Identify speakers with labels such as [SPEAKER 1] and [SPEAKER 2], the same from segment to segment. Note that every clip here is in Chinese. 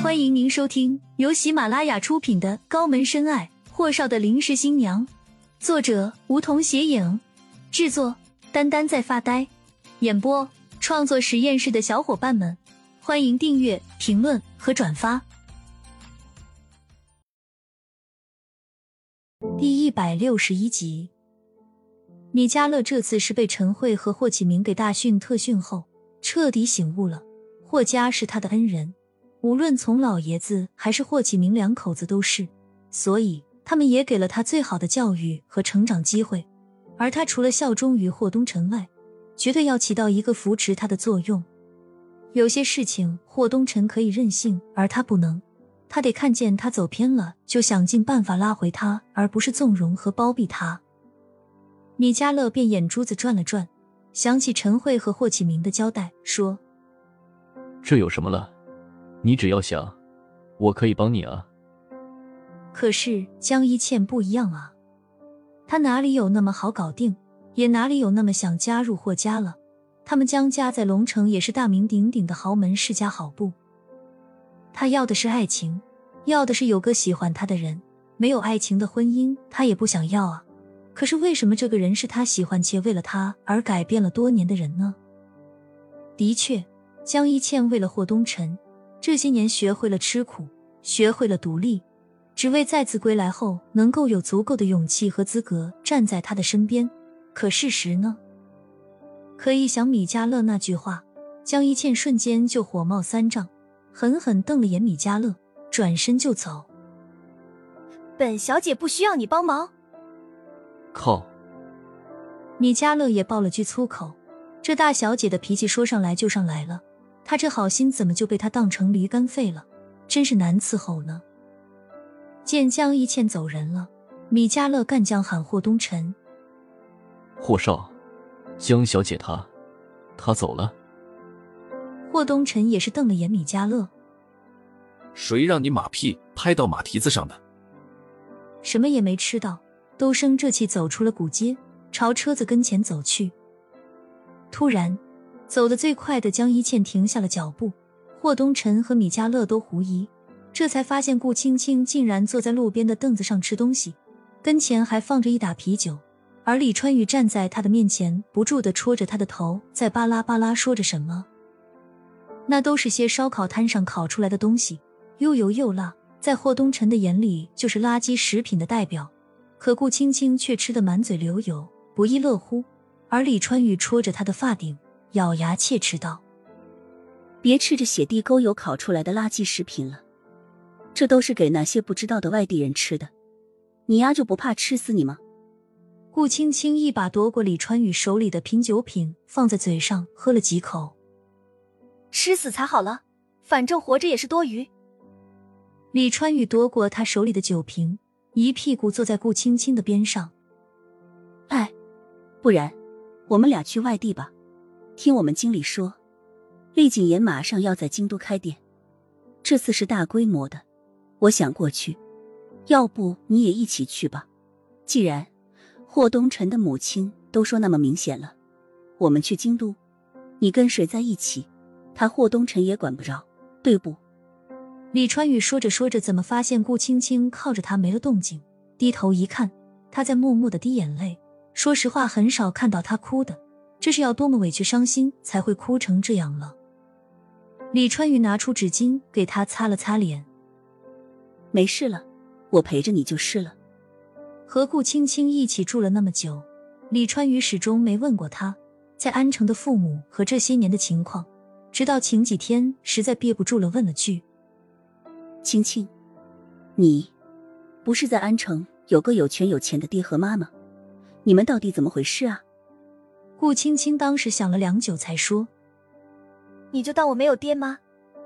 [SPEAKER 1] 欢迎您收听由喜马拉雅出品的《高门深爱：霍少的临时新娘》，作者梧桐斜影，制作丹丹在发呆，演播创作实验室的小伙伴们，欢迎订阅、评论和转发。第一百六十一集，米迦勒这次是被陈慧和霍启明给大训特训后，彻底醒悟了。霍家是他的恩人，无论从老爷子还是霍启明两口子都是，所以他们也给了他最好的教育和成长机会。而他除了效忠于霍东辰外，绝对要起到一个扶持他的作用。有些事情霍东辰可以任性，而他不能，他得看见他走偏了，就想尽办法拉回他，而不是纵容和包庇他。米迦勒便眼珠子转了转，想起陈慧和霍启明的交代，说。
[SPEAKER 2] 这有什么了？你只要想，我可以帮你啊。
[SPEAKER 1] 可是江一倩不一样啊，她哪里有那么好搞定，也哪里有那么想加入霍家了。他们江家在龙城也是大名鼎鼎的豪门世家，好不？她要的是爱情，要的是有个喜欢她的人。没有爱情的婚姻，她也不想要啊。可是为什么这个人是他喜欢且为了他而改变了多年的人呢？的确。江一倩为了霍东辰，这些年学会了吃苦，学会了独立，只为再次归来后能够有足够的勇气和资格站在他的身边。可事实呢？可以想米迦勒那句话，江一倩瞬间就火冒三丈，狠狠瞪了眼米迦勒，转身就走。
[SPEAKER 3] 本小姐不需要你帮忙。
[SPEAKER 2] 靠！
[SPEAKER 1] 米迦勒也爆了句粗口，这大小姐的脾气说上来就上来了。他这好心怎么就被他当成驴肝肺了？真是难伺候呢。见江一倩走人了，米迦勒干将喊霍东辰：“
[SPEAKER 2] 霍少，江小姐她，她走了。”
[SPEAKER 1] 霍东辰也是瞪了眼米迦勒：“
[SPEAKER 4] 谁让你马屁拍到马蹄子上的？”
[SPEAKER 1] 什么也没吃到，都生这气走出了古街，朝车子跟前走去。突然。走得最快的江一倩停下了脚步，霍东辰和米迦勒都狐疑，这才发现顾青青竟然坐在路边的凳子上吃东西，跟前还放着一打啤酒，而李川宇站在他的面前，不住的戳着他的头，在巴拉巴拉说着什么。那都是些烧烤摊上烤出来的东西，又油又辣，在霍东辰的眼里就是垃圾食品的代表，可顾青青却吃得满嘴流油，不亦乐乎，而李川宇戳着他的发顶。咬牙切齿道：“
[SPEAKER 5] 别吃着血地沟油烤出来的垃圾食品了，这都是给那些不知道的外地人吃的。你丫就不怕吃死你吗？”
[SPEAKER 1] 顾青青一把夺过李川宇手里的瓶酒品，放在嘴上喝了几口，
[SPEAKER 3] 吃死才好了，反正活着也是多余。
[SPEAKER 1] 李川宇夺过他手里的酒瓶，一屁股坐在顾青青的边上。
[SPEAKER 5] 哎，不然我们俩去外地吧。听我们经理说，厉景言马上要在京都开店，这次是大规模的。我想过去，要不你也一起去吧？既然霍东辰的母亲都说那么明显了，我们去京都，你跟谁在一起，他霍东辰也管不着，对不？
[SPEAKER 1] 李川宇说着说着，怎么发现顾青青靠着他没了动静？低头一看，他在默默的滴眼泪。说实话，很少看到他哭的。这是要多么委屈伤心才会哭成这样了？李川宇拿出纸巾给他擦了擦脸，
[SPEAKER 5] 没事了，我陪着你就是了。
[SPEAKER 1] 和顾青青一起住了那么久，李川宇始终没问过他在安城的父母和这些年的情况，直到前几天实在憋不住了，问了句：“
[SPEAKER 5] 青青，你不是在安城有个有权有钱的爹和妈吗？你们到底怎么回事啊？”
[SPEAKER 1] 顾青青当时想了良久，才说：“
[SPEAKER 3] 你就当我没有爹妈，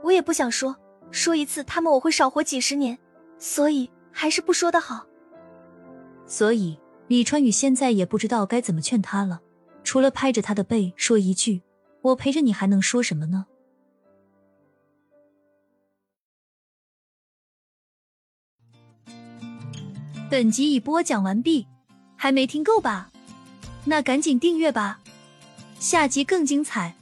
[SPEAKER 3] 我也不想说，说一次他们我会少活几十年，所以还是不说的好。”
[SPEAKER 1] 所以李川宇现在也不知道该怎么劝他了，除了拍着他的背说一句：“我陪着你，还能说什么呢？”本集已播讲完毕，还没听够吧？那赶紧订阅吧。下集更精彩。